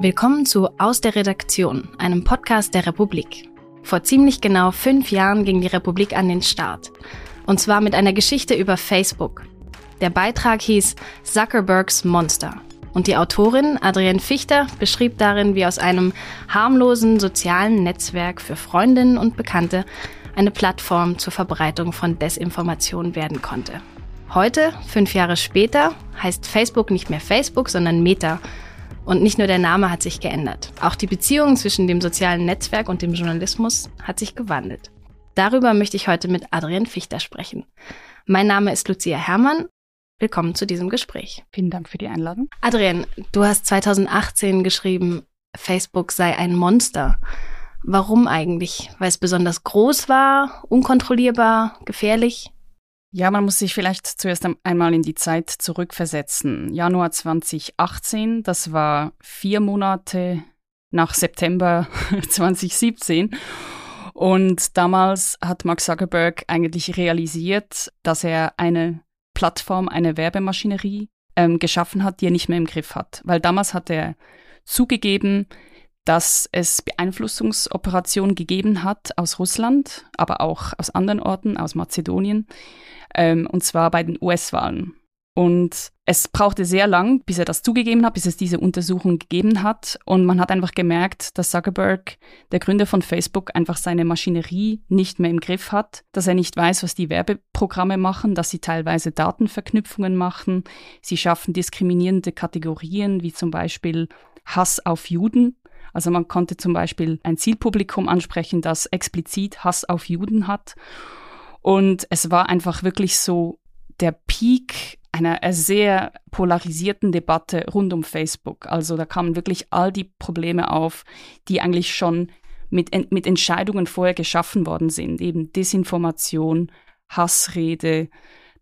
Willkommen zu Aus der Redaktion, einem Podcast der Republik. Vor ziemlich genau fünf Jahren ging die Republik an den Start. Und zwar mit einer Geschichte über Facebook. Der Beitrag hieß Zuckerbergs Monster. Und die Autorin Adrienne Fichter beschrieb darin, wie aus einem harmlosen sozialen Netzwerk für Freundinnen und Bekannte eine Plattform zur Verbreitung von Desinformation werden konnte. Heute, fünf Jahre später, heißt Facebook nicht mehr Facebook, sondern Meta und nicht nur der Name hat sich geändert. Auch die Beziehung zwischen dem sozialen Netzwerk und dem Journalismus hat sich gewandelt. Darüber möchte ich heute mit Adrian Fichter sprechen. Mein Name ist Lucia Herrmann. Willkommen zu diesem Gespräch. Vielen Dank für die Einladung. Adrian, du hast 2018 geschrieben, Facebook sei ein Monster. Warum eigentlich? Weil es besonders groß war, unkontrollierbar, gefährlich? Ja, man muss sich vielleicht zuerst einmal in die Zeit zurückversetzen. Januar 2018, das war vier Monate nach September 2017. Und damals hat Mark Zuckerberg eigentlich realisiert, dass er eine Plattform, eine Werbemaschinerie ähm, geschaffen hat, die er nicht mehr im Griff hat. Weil damals hat er zugegeben, dass es Beeinflussungsoperationen gegeben hat aus Russland, aber auch aus anderen Orten, aus Mazedonien, ähm, und zwar bei den US-Wahlen. Und es brauchte sehr lang, bis er das zugegeben hat, bis es diese Untersuchung gegeben hat. Und man hat einfach gemerkt, dass Zuckerberg, der Gründer von Facebook, einfach seine Maschinerie nicht mehr im Griff hat, dass er nicht weiß, was die Werbeprogramme machen, dass sie teilweise Datenverknüpfungen machen. Sie schaffen diskriminierende Kategorien, wie zum Beispiel Hass auf Juden. Also man konnte zum Beispiel ein Zielpublikum ansprechen, das explizit Hass auf Juden hat. Und es war einfach wirklich so der Peak einer sehr polarisierten Debatte rund um Facebook. Also da kamen wirklich all die Probleme auf, die eigentlich schon mit, mit Entscheidungen vorher geschaffen worden sind. Eben Desinformation, Hassrede,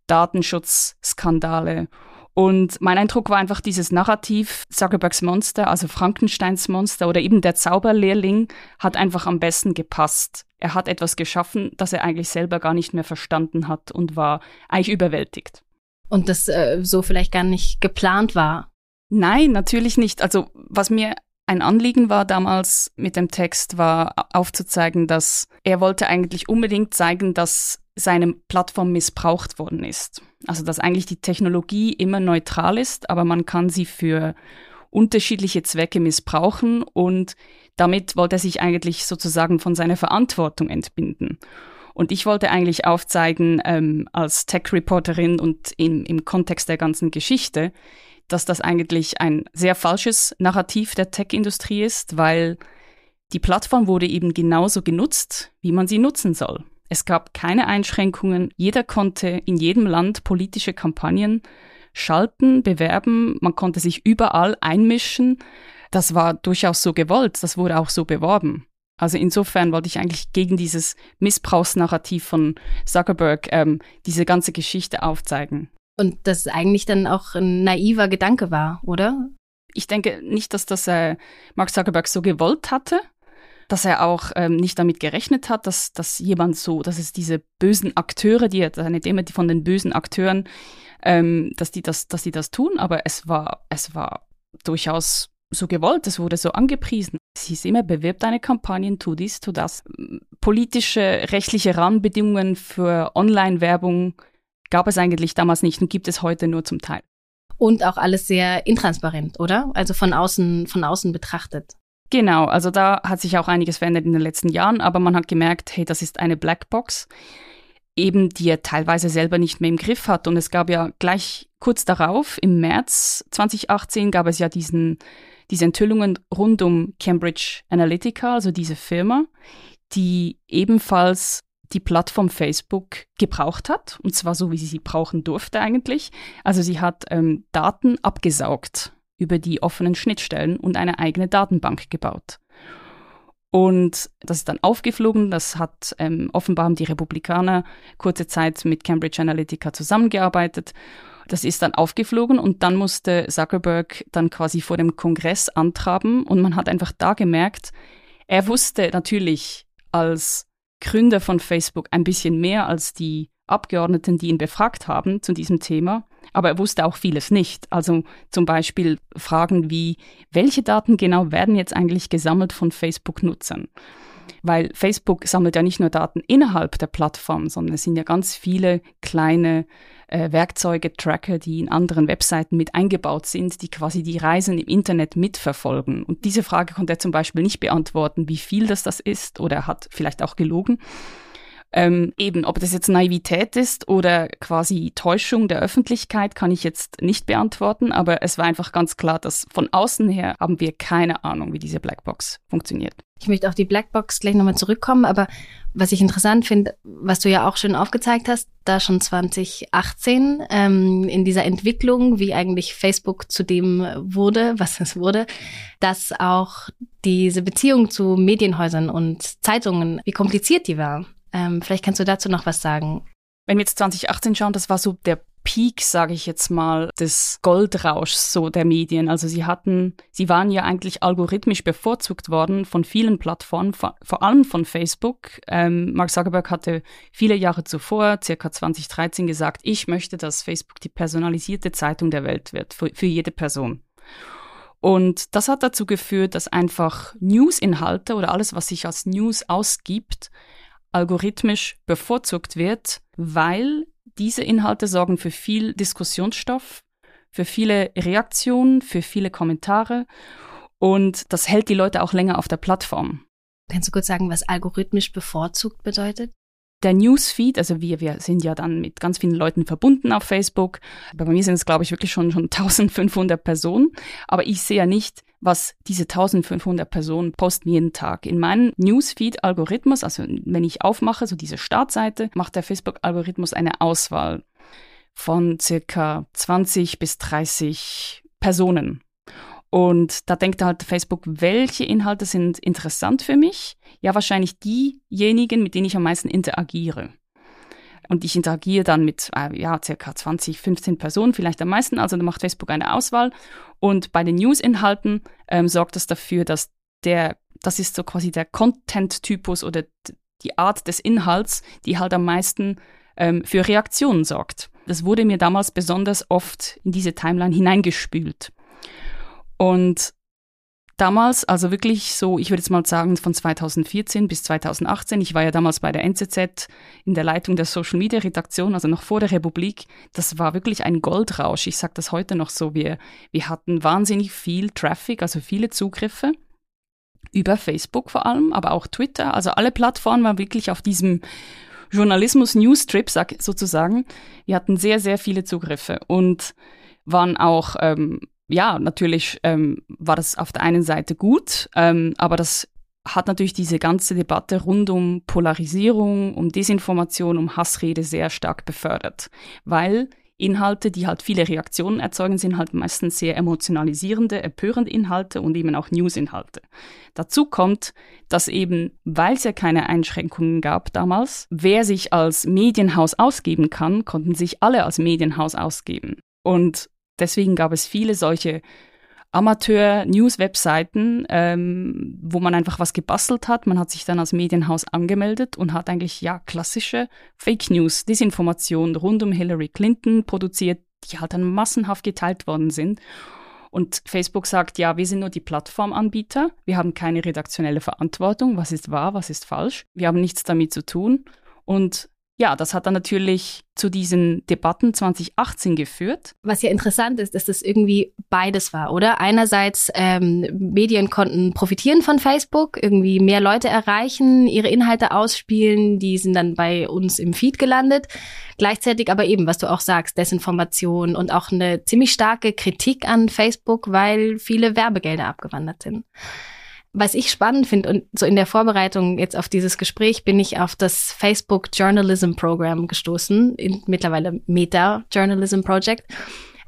Datenschutzskandale. Und mein Eindruck war einfach dieses Narrativ, Zuckerbergs Monster, also Frankensteins Monster oder eben der Zauberlehrling, hat einfach am besten gepasst. Er hat etwas geschaffen, das er eigentlich selber gar nicht mehr verstanden hat und war eigentlich überwältigt. Und das äh, so vielleicht gar nicht geplant war. Nein, natürlich nicht. Also was mir ein Anliegen war damals mit dem Text, war aufzuzeigen, dass er wollte eigentlich unbedingt zeigen, dass seine Plattform missbraucht worden ist. Also dass eigentlich die Technologie immer neutral ist, aber man kann sie für unterschiedliche Zwecke missbrauchen und damit wollte er sich eigentlich sozusagen von seiner Verantwortung entbinden. Und ich wollte eigentlich aufzeigen, ähm, als Tech-Reporterin und im, im Kontext der ganzen Geschichte, dass das eigentlich ein sehr falsches Narrativ der Tech-Industrie ist, weil die Plattform wurde eben genauso genutzt, wie man sie nutzen soll. Es gab keine Einschränkungen, jeder konnte in jedem Land politische Kampagnen schalten, bewerben, man konnte sich überall einmischen. Das war durchaus so gewollt, das wurde auch so beworben. Also insofern wollte ich eigentlich gegen dieses Missbrauchsnarrativ von Zuckerberg ähm, diese ganze Geschichte aufzeigen. Und das eigentlich dann auch ein naiver Gedanke war, oder? Ich denke nicht, dass das äh, Mark Zuckerberg so gewollt hatte, dass er auch ähm, nicht damit gerechnet hat, dass, dass jemand so, dass es diese bösen Akteure, die seine Demo, die von den bösen Akteuren, ähm, dass die das, dass die das tun, aber es war, es war durchaus so gewollt, es wurde so angepriesen. Es hieß immer, bewirb deine Kampagnen, tu dies, tu das. Politische, rechtliche Rahmenbedingungen für Online-Werbung gab es eigentlich damals nicht und gibt es heute nur zum Teil. Und auch alles sehr intransparent, oder? Also von außen, von außen betrachtet. Genau, also da hat sich auch einiges verändert in den letzten Jahren, aber man hat gemerkt, hey, das ist eine Blackbox, eben die er teilweise selber nicht mehr im Griff hat. Und es gab ja gleich kurz darauf, im März 2018, gab es ja diesen, diese Enthüllungen rund um Cambridge Analytica, also diese Firma, die ebenfalls die Plattform Facebook gebraucht hat, und zwar so, wie sie sie brauchen durfte eigentlich. Also sie hat ähm, Daten abgesaugt über die offenen Schnittstellen und eine eigene Datenbank gebaut. Und das ist dann aufgeflogen. Das hat ähm, offenbar haben die Republikaner kurze Zeit mit Cambridge Analytica zusammengearbeitet. Das ist dann aufgeflogen und dann musste Zuckerberg dann quasi vor dem Kongress antraben und man hat einfach da gemerkt, er wusste natürlich als Gründer von Facebook ein bisschen mehr als die Abgeordneten, die ihn befragt haben zu diesem Thema. aber er wusste auch vieles nicht. Also zum Beispiel Fragen wie, welche Daten genau werden jetzt eigentlich gesammelt von Facebook-Nutzern? Weil Facebook sammelt ja nicht nur Daten innerhalb der Plattform, sondern es sind ja ganz viele kleine äh, Werkzeuge, Tracker, die in anderen Webseiten mit eingebaut sind, die quasi die Reisen im Internet mitverfolgen. Und diese Frage konnte er zum Beispiel nicht beantworten, wie viel das das ist, oder er hat vielleicht auch gelogen. Ähm, eben, ob das jetzt Naivität ist oder quasi Täuschung der Öffentlichkeit, kann ich jetzt nicht beantworten, aber es war einfach ganz klar, dass von außen her haben wir keine Ahnung, wie diese Blackbox funktioniert. Ich möchte auf die Blackbox gleich nochmal zurückkommen, aber was ich interessant finde, was du ja auch schön aufgezeigt hast, da schon 2018 ähm, in dieser Entwicklung, wie eigentlich Facebook zu dem wurde, was es wurde, dass auch diese Beziehung zu Medienhäusern und Zeitungen, wie kompliziert die war. Ähm, vielleicht kannst du dazu noch was sagen. Wenn wir jetzt 2018 schauen, das war so der Peak, sage ich jetzt mal, des Goldrauschs so der Medien. Also sie hatten, sie waren ja eigentlich algorithmisch bevorzugt worden von vielen Plattformen, vor, allem von Facebook. Ähm, Mark Zuckerberg hatte viele Jahre zuvor, circa 2013, gesagt, ich möchte, dass Facebook die personalisierte Zeitung der Welt wird, für, für jede Person. Und das hat dazu geführt, dass einfach News-Inhalte oder alles, was sich als News ausgibt, algorithmisch bevorzugt wird, weil diese Inhalte sorgen für viel Diskussionsstoff, für viele Reaktionen, für viele Kommentare und das hält die Leute auch länger auf der Plattform. Kannst du kurz sagen, was algorithmisch bevorzugt bedeutet? Der Newsfeed, also wir, wir sind ja dann mit ganz vielen Leuten verbunden auf Facebook. Bei mir sind es, glaube ich, wirklich schon, schon 1500 Personen. Aber ich sehe ja nicht, was diese 1500 Personen posten jeden Tag. In meinem Newsfeed-Algorithmus, also wenn ich aufmache, so diese Startseite, macht der Facebook-Algorithmus eine Auswahl von circa 20 bis 30 Personen. Und da denkt halt Facebook, welche Inhalte sind interessant für mich? Ja, wahrscheinlich diejenigen, mit denen ich am meisten interagiere. Und ich interagiere dann mit, äh, ja, circa 20, 15 Personen, vielleicht am meisten. Also da macht Facebook eine Auswahl. Und bei den News-Inhalten ähm, sorgt das dafür, dass der, das ist so quasi der Content-Typus oder die Art des Inhalts, die halt am meisten ähm, für Reaktionen sorgt. Das wurde mir damals besonders oft in diese Timeline hineingespült. Und damals, also wirklich so, ich würde jetzt mal sagen, von 2014 bis 2018, ich war ja damals bei der NZZ in der Leitung der Social Media Redaktion, also noch vor der Republik, das war wirklich ein Goldrausch. Ich sage das heute noch so, wir, wir hatten wahnsinnig viel Traffic, also viele Zugriffe über Facebook vor allem, aber auch Twitter, also alle Plattformen waren wirklich auf diesem Journalismus-News-Trip sozusagen. Wir hatten sehr, sehr viele Zugriffe und waren auch ähm, ja, natürlich ähm, war das auf der einen Seite gut, ähm, aber das hat natürlich diese ganze Debatte rund um Polarisierung, um Desinformation, um Hassrede sehr stark befördert, weil Inhalte, die halt viele Reaktionen erzeugen, sind halt meistens sehr emotionalisierende, empörende Inhalte und eben auch News-Inhalte. Dazu kommt, dass eben, weil es ja keine Einschränkungen gab damals, wer sich als Medienhaus ausgeben kann, konnten sich alle als Medienhaus ausgeben. Und deswegen gab es viele solche Amateur-News-Webseiten, ähm, wo man einfach was gebastelt hat. Man hat sich dann als Medienhaus angemeldet und hat eigentlich ja klassische Fake News, Desinformation rund um Hillary Clinton produziert, die halt dann massenhaft geteilt worden sind. Und Facebook sagt, ja, wir sind nur die Plattformanbieter, wir haben keine redaktionelle Verantwortung, was ist wahr, was ist falsch, wir haben nichts damit zu tun. Und ja, das hat dann natürlich zu diesen Debatten 2018 geführt. Was ja interessant ist, dass das irgendwie beides war, oder? Einerseits ähm, Medien konnten profitieren von Facebook, irgendwie mehr Leute erreichen, ihre Inhalte ausspielen, die sind dann bei uns im Feed gelandet. Gleichzeitig aber eben, was du auch sagst, Desinformation und auch eine ziemlich starke Kritik an Facebook, weil viele Werbegelder abgewandert sind was ich spannend finde und so in der Vorbereitung jetzt auf dieses Gespräch bin ich auf das Facebook Journalism Program gestoßen, in, mittlerweile Meta Journalism Project.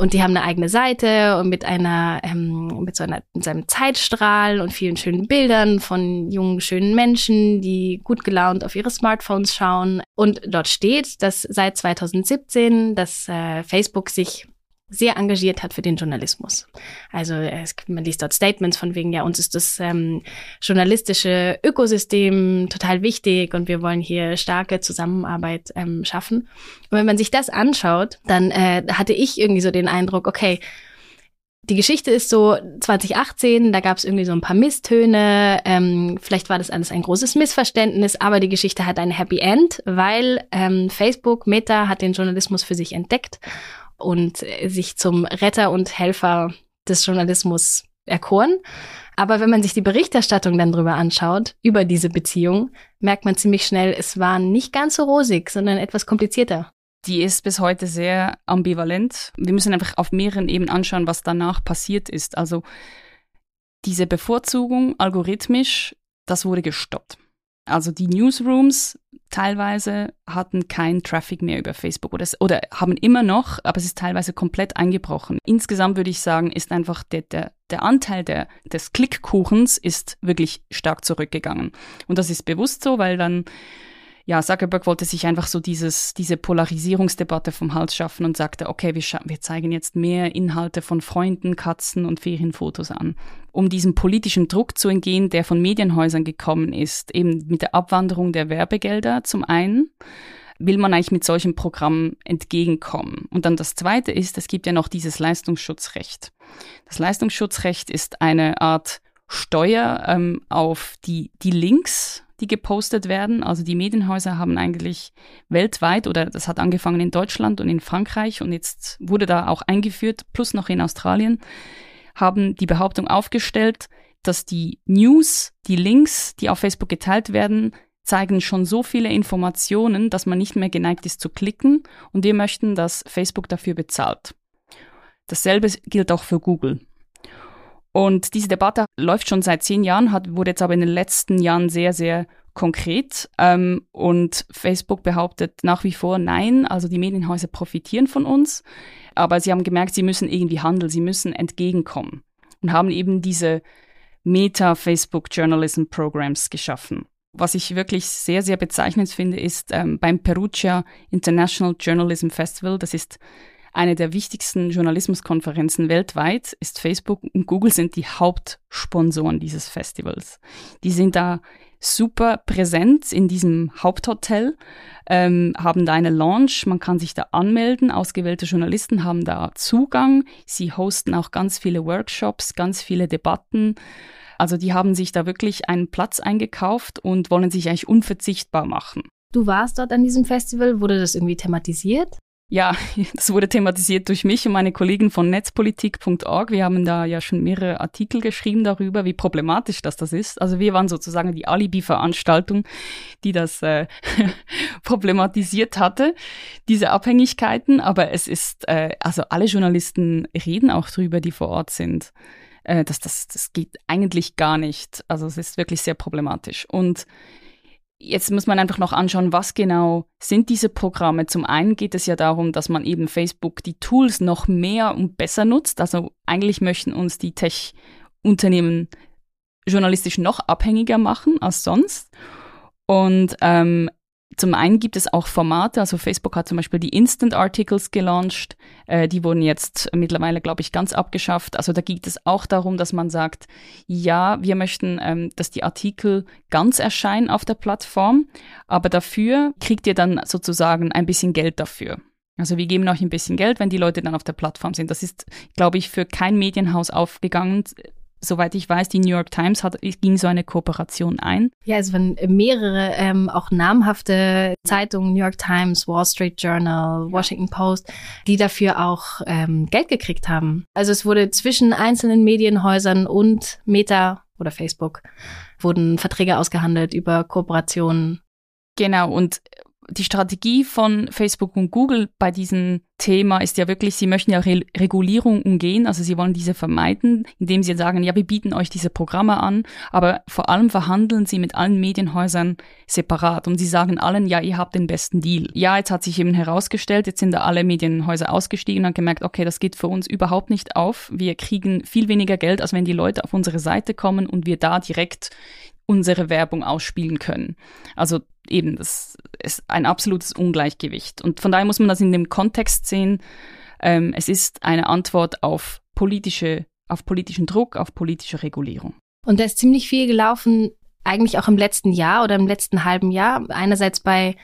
Und die haben eine eigene Seite und mit einer, ähm, mit so einer, mit seinem Zeitstrahl und vielen schönen Bildern von jungen, schönen Menschen, die gut gelaunt auf ihre Smartphones schauen. Und dort steht, dass seit 2017, dass äh, Facebook sich sehr engagiert hat für den Journalismus. Also es, man liest dort Statements von wegen, ja, uns ist das ähm, journalistische Ökosystem total wichtig und wir wollen hier starke Zusammenarbeit ähm, schaffen. Und wenn man sich das anschaut, dann äh, hatte ich irgendwie so den Eindruck, okay, die Geschichte ist so 2018, da gab es irgendwie so ein paar Misstöne, ähm, vielleicht war das alles ein großes Missverständnis, aber die Geschichte hat ein Happy End, weil ähm, Facebook, Meta hat den Journalismus für sich entdeckt und sich zum Retter und Helfer des Journalismus erkoren. Aber wenn man sich die Berichterstattung dann drüber anschaut, über diese Beziehung, merkt man ziemlich schnell, es war nicht ganz so rosig, sondern etwas komplizierter die ist bis heute sehr ambivalent. Wir müssen einfach auf mehreren Ebenen anschauen, was danach passiert ist. Also diese Bevorzugung algorithmisch, das wurde gestoppt. Also die Newsrooms teilweise hatten keinen Traffic mehr über Facebook oder, oder haben immer noch, aber es ist teilweise komplett eingebrochen. Insgesamt würde ich sagen, ist einfach der, der, der Anteil der, des Klickkuchens ist wirklich stark zurückgegangen. Und das ist bewusst so, weil dann ja, Zuckerberg wollte sich einfach so dieses, diese Polarisierungsdebatte vom Hals schaffen und sagte, okay, wir, wir zeigen jetzt mehr Inhalte von Freunden, Katzen und Ferienfotos an. Um diesem politischen Druck zu entgehen, der von Medienhäusern gekommen ist, eben mit der Abwanderung der Werbegelder zum einen, will man eigentlich mit solchen Programmen entgegenkommen. Und dann das Zweite ist, es gibt ja noch dieses Leistungsschutzrecht. Das Leistungsschutzrecht ist eine Art Steuer ähm, auf die, die Links die gepostet werden. Also die Medienhäuser haben eigentlich weltweit oder das hat angefangen in Deutschland und in Frankreich und jetzt wurde da auch eingeführt, plus noch in Australien, haben die Behauptung aufgestellt, dass die News, die Links, die auf Facebook geteilt werden, zeigen schon so viele Informationen, dass man nicht mehr geneigt ist zu klicken und wir möchten, dass Facebook dafür bezahlt. Dasselbe gilt auch für Google. Und diese Debatte läuft schon seit zehn Jahren, hat, wurde jetzt aber in den letzten Jahren sehr, sehr konkret. Ähm, und Facebook behauptet nach wie vor nein, also die Medienhäuser profitieren von uns. Aber sie haben gemerkt, sie müssen irgendwie handeln, sie müssen entgegenkommen und haben eben diese Meta-Facebook Journalism Programs geschaffen. Was ich wirklich sehr, sehr bezeichnend finde, ist ähm, beim Perugia International Journalism Festival, das ist eine der wichtigsten Journalismuskonferenzen weltweit ist Facebook und Google sind die Hauptsponsoren dieses Festivals. Die sind da super präsent in diesem Haupthotel, ähm, haben da eine Launch, man kann sich da anmelden, ausgewählte Journalisten haben da Zugang, sie hosten auch ganz viele Workshops, ganz viele Debatten. Also die haben sich da wirklich einen Platz eingekauft und wollen sich eigentlich unverzichtbar machen. Du warst dort an diesem Festival, wurde das irgendwie thematisiert? Ja, das wurde thematisiert durch mich und meine Kollegen von netzpolitik.org. Wir haben da ja schon mehrere Artikel geschrieben darüber, wie problematisch das das ist. Also wir waren sozusagen die Alibi-Veranstaltung, die das äh, problematisiert hatte, diese Abhängigkeiten. Aber es ist, äh, also alle Journalisten reden auch drüber, die vor Ort sind. Äh, das, das, das geht eigentlich gar nicht. Also es ist wirklich sehr problematisch. Und Jetzt muss man einfach noch anschauen, was genau sind diese Programme. Zum einen geht es ja darum, dass man eben Facebook die Tools noch mehr und besser nutzt. Also eigentlich möchten uns die Tech-Unternehmen journalistisch noch abhängiger machen als sonst. Und ähm, zum einen gibt es auch Formate, also Facebook hat zum Beispiel die Instant Articles gelauncht, äh, die wurden jetzt mittlerweile, glaube ich, ganz abgeschafft. Also da geht es auch darum, dass man sagt, ja, wir möchten, ähm, dass die Artikel ganz erscheinen auf der Plattform, aber dafür kriegt ihr dann sozusagen ein bisschen Geld dafür. Also wir geben euch ein bisschen Geld, wenn die Leute dann auf der Plattform sind. Das ist, glaube ich, für kein Medienhaus aufgegangen soweit ich weiß, die New York Times hat, ging so eine Kooperation ein. Ja, es waren mehrere ähm, auch namhafte Zeitungen, New York Times, Wall Street Journal, Washington Post, die dafür auch ähm, Geld gekriegt haben. Also es wurde zwischen einzelnen Medienhäusern und Meta oder Facebook wurden Verträge ausgehandelt über Kooperationen. Genau, und die Strategie von Facebook und Google bei diesem Thema ist ja wirklich, sie möchten ja Re Regulierung umgehen, also sie wollen diese vermeiden, indem sie sagen, ja, wir bieten euch diese Programme an, aber vor allem verhandeln sie mit allen Medienhäusern separat und sie sagen allen, ja, ihr habt den besten Deal. Ja, jetzt hat sich eben herausgestellt, jetzt sind da alle Medienhäuser ausgestiegen und gemerkt, okay, das geht für uns überhaupt nicht auf. Wir kriegen viel weniger Geld, als wenn die Leute auf unsere Seite kommen und wir da direkt unsere Werbung ausspielen können. Also eben, das ist ein absolutes Ungleichgewicht. Und von daher muss man das in dem Kontext sehen, Ähm, es ist eine Antwort auf politische, auf politischen Druck, auf politische Regulierung. Und da ist ziemlich viel gelaufen, eigentlich auch im letzten Jahr oder im letzten halben Jahr. Einerseits bei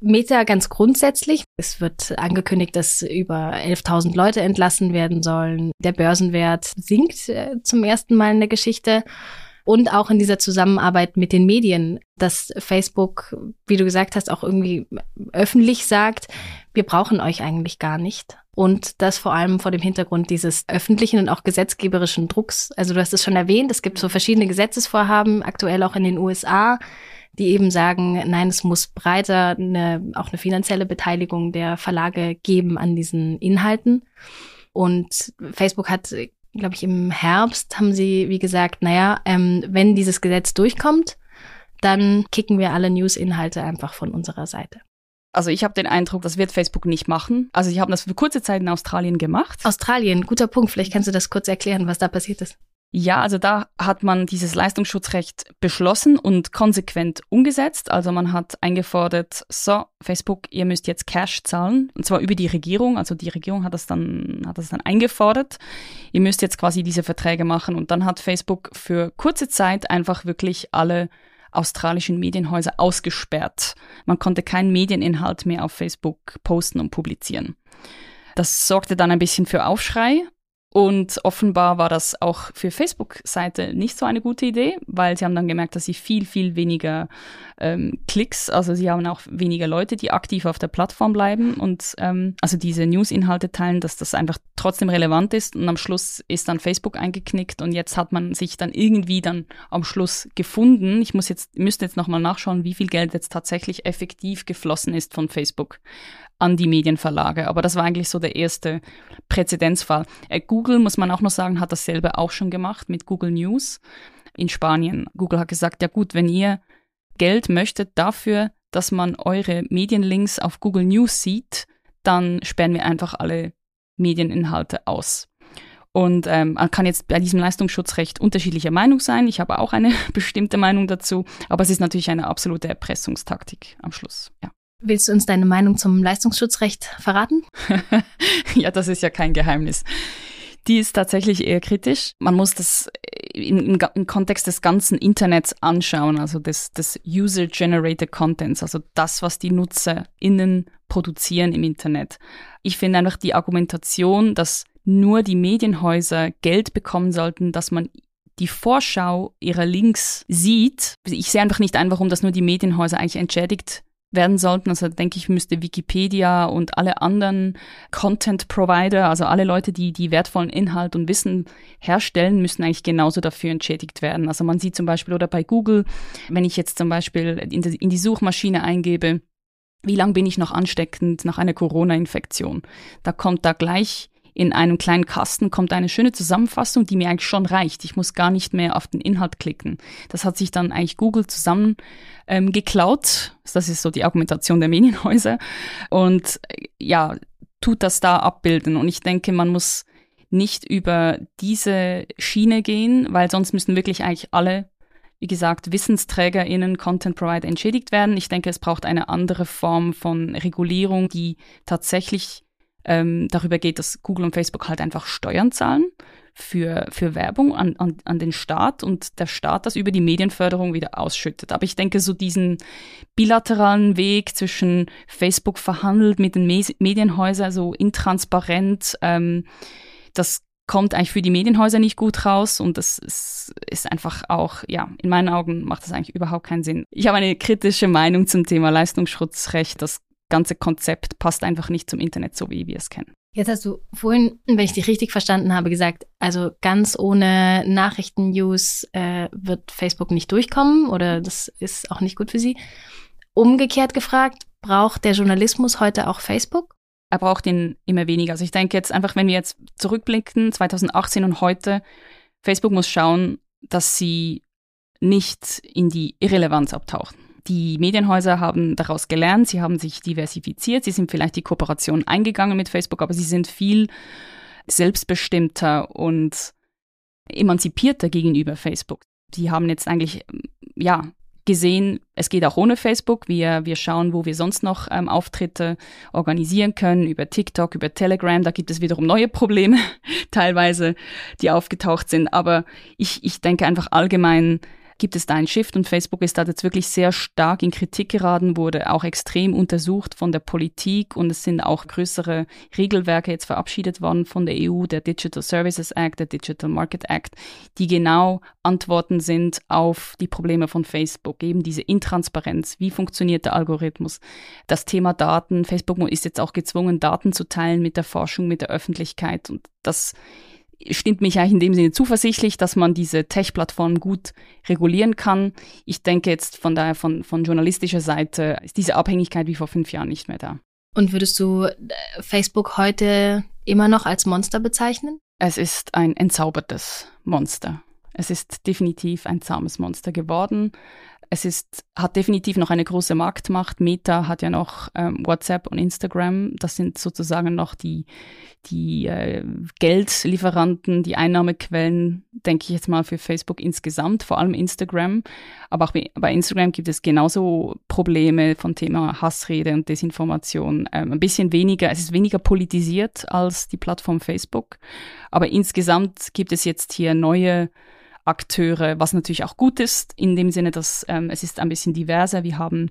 Meta ganz grundsätzlich. Es wird angekündigt, dass über 11.000 Leute entlassen werden sollen. Der Börsenwert sinkt äh, zum ersten Mal in der Geschichte. Und auch in dieser Zusammenarbeit mit den Medien, dass Facebook, wie du gesagt hast, auch irgendwie öffentlich sagt, wir brauchen euch eigentlich gar nicht. Und das vor allem vor dem Hintergrund dieses öffentlichen und auch gesetzgeberischen Drucks. Also du hast es schon erwähnt, es gibt so verschiedene Gesetzesvorhaben, aktuell auch in den USA, die eben sagen, nein, es muss breiter eine, auch eine finanzielle Beteiligung der Verlage geben an diesen Inhalten. Und Facebook hat, glaube ich, im Herbst haben sie, wie gesagt, naja, ähm, wenn dieses Gesetz durchkommt, dann kicken wir alle News-Inhalte einfach von unserer Seite. Also ich habe den Eindruck, das wird Facebook nicht machen. Also sie haben das für kurze Zeit in Australien gemacht. Australien, guter Punkt. Vielleicht kannst du das kurz erklären, was da passiert ist. Ja, also da hat man dieses Leistungsschutzrecht beschlossen und konsequent umgesetzt. Also man hat eingefordert, so, Facebook, ihr müsst jetzt Cash zahlen, und zwar über die Regierung. Also die Regierung hat das dann, hat das dann eingefordert. Ihr müsst jetzt quasi diese Verträge machen. Und dann hat Facebook für kurze Zeit einfach wirklich alle australischen Medienhäuser ausgesperrt. Man konnte keinen Medieninhalt mehr auf Facebook posten und publizieren. Das sorgte dann ein bisschen für Aufschrei und offenbar war das auch für Facebook-Seite nicht so eine gute Idee, weil sie haben dann gemerkt, dass sie viel, viel weniger ähm, Klicks, also sie haben auch weniger Leute, die aktiv auf der Plattform bleiben und ähm, also diese News-Inhalte teilen, dass das einfach trotzdem relevant ist. Und am Schluss ist dann Facebook eingeknickt und jetzt hat man sich dann irgendwie dann am Schluss gefunden. Ich muss jetzt, müsste jetzt nochmal nachschauen, wie viel Geld jetzt tatsächlich effektiv geflossen ist von Facebook an die Medienverlage. Aber das war eigentlich so der erste Präzedenzfall. Äh, Google, muss man auch noch sagen, hat dasselbe auch schon gemacht mit Google News in Spanien. Google hat gesagt, ja gut, wenn ihr Geld möchtet dafür, dass man eure Medienlinks auf Google News sieht, dann sperren wir einfach alle Medieninhalte aus. Und ähm, man kann jetzt bei diesem Leistungsschutzrecht unterschiedlicher Meinung sein. Ich habe auch eine bestimmte Meinung dazu, aber es ist natürlich eine absolute Erpressungstaktik am Schluss. Ja. Willst du uns deine Meinung zum Leistungsschutzrecht verraten? ja, das ist ja kein Geheimnis. Die ist tatsächlich eher kritisch. Man muss das im, im, im Kontext des ganzen Internets anschauen, also des, des User-Generated Contents, also das, was die NutzerInnen produzieren im Internet. Ich finde einfach die Argumentation, dass nur die Medienhäuser Geld bekommen sollten, dass man die Vorschau ihrer Links sieht. Ich sehe einfach nicht ein, warum das nur die Medienhäuser eigentlich entschädigt werden sollten. Also denke ich, müsste Wikipedia und alle anderen Content Provider, also alle Leute, die die wertvollen Inhalt und Wissen herstellen, müssen eigentlich genauso dafür entschädigt werden. Also man sieht zum Beispiel oder bei Google, wenn ich jetzt zum Beispiel in die, in die Suchmaschine eingebe, wie lange bin ich noch ansteckend nach einer Corona-Infektion? Da kommt da gleich in einem kleinen Kasten kommt eine schöne Zusammenfassung, die mir eigentlich schon reicht. Ich muss gar nicht mehr auf den Inhalt klicken. Das hat sich dann eigentlich Google zusammen ähm, geklaut. Das ist so die Argumentation der Medienhäuser. Und äh, ja, tut das da abbilden. Und ich denke, man muss nicht über diese Schiene gehen, weil sonst müssen wirklich eigentlich alle wie gesagt, WissensträgerInnen, Content Provider entschädigt werden. Ich denke, es braucht eine andere Form von Regulierung, die tatsächlich ähm, darüber geht, dass Google und Facebook halt einfach Steuern zahlen für, für Werbung an, an, an den Staat und der Staat das über die Medienförderung wieder ausschüttet. Aber ich denke, so diesen bilateralen Weg zwischen Facebook verhandelt mit den Me Medienhäusern, so intransparent, ähm, das kommt eigentlich für die Medienhäuser nicht gut raus und das ist, ist einfach auch, ja, in meinen Augen macht das eigentlich überhaupt keinen Sinn. Ich habe eine kritische Meinung zum Thema Leistungsschutzrecht. Das ganze Konzept passt einfach nicht zum Internet, so wie wir es kennen. Jetzt hast du vorhin, wenn ich dich richtig verstanden habe, gesagt, also ganz ohne Nachrichten-News äh, wird Facebook nicht durchkommen oder das ist auch nicht gut für sie. Umgekehrt gefragt, braucht der Journalismus heute auch Facebook? Er braucht ihn immer weniger. Also ich denke jetzt einfach, wenn wir jetzt zurückblicken, 2018 und heute, Facebook muss schauen, dass sie nicht in die Irrelevanz abtauchen. Die Medienhäuser haben daraus gelernt, sie haben sich diversifiziert, sie sind vielleicht die Kooperation eingegangen mit Facebook, aber sie sind viel selbstbestimmter und emanzipierter gegenüber Facebook. Die haben jetzt eigentlich, ja, gesehen, es geht auch ohne Facebook. Wir, wir schauen, wo wir sonst noch ähm, Auftritte organisieren können, über TikTok, über Telegram. Da gibt es wiederum neue Probleme, teilweise, die aufgetaucht sind. Aber ich, ich denke einfach allgemein, gibt es da einen Shift? Und Facebook ist da jetzt wirklich sehr stark in Kritik geraten, wurde auch extrem untersucht von der Politik. Und es sind auch größere Regelwerke jetzt verabschiedet worden von der EU, der Digital Services Act, der Digital Market Act, die genau Antworten sind auf die Probleme von Facebook, eben diese Intransparenz, wie funktioniert der Algorithmus, das Thema Daten, Facebook ist jetzt auch gezwungen, Daten zu teilen mit der Forschung, mit der Öffentlichkeit. Und das stimmt mich eigentlich in dem Sinne zuversichtlich, dass man diese Tech-Plattformen gut regulieren kann. Ich denke jetzt von daher von, von journalistischer Seite ist diese Abhängigkeit wie vor fünf Jahren nicht mehr da. Und würdest du äh, Facebook heute immer noch als Monster bezeichnen? Es ist ein entzaubertes Monster. Es ist definitiv ein zahmes Monster geworden. Es ist, hat definitiv noch eine große Marktmacht. Meta hat ja noch ähm, WhatsApp und Instagram. Das sind sozusagen noch die, die äh, Geldlieferanten, die Einnahmequellen, denke ich jetzt mal, für Facebook insgesamt, vor allem Instagram. Aber auch bei Instagram gibt es genauso Probleme von Thema Hassrede und Desinformation. Ähm, ein bisschen weniger, es ist weniger politisiert als die Plattform Facebook. Aber insgesamt gibt es jetzt hier neue Akteure, was natürlich auch gut ist, in dem Sinne, dass ähm, es ist ein bisschen diverser. Wir haben,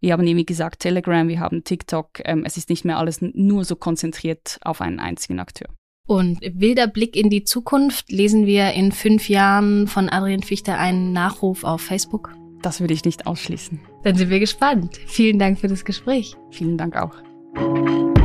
wir haben wie gesagt Telegram, wir haben TikTok. Ähm, es ist nicht mehr alles nur so konzentriert auf einen einzigen Akteur. Und wilder Blick in die Zukunft lesen wir in fünf Jahren von Adrian Fichter einen Nachruf auf Facebook. Das würde ich nicht ausschließen. Dann sind wir gespannt. Vielen Dank für das Gespräch. Vielen Dank auch.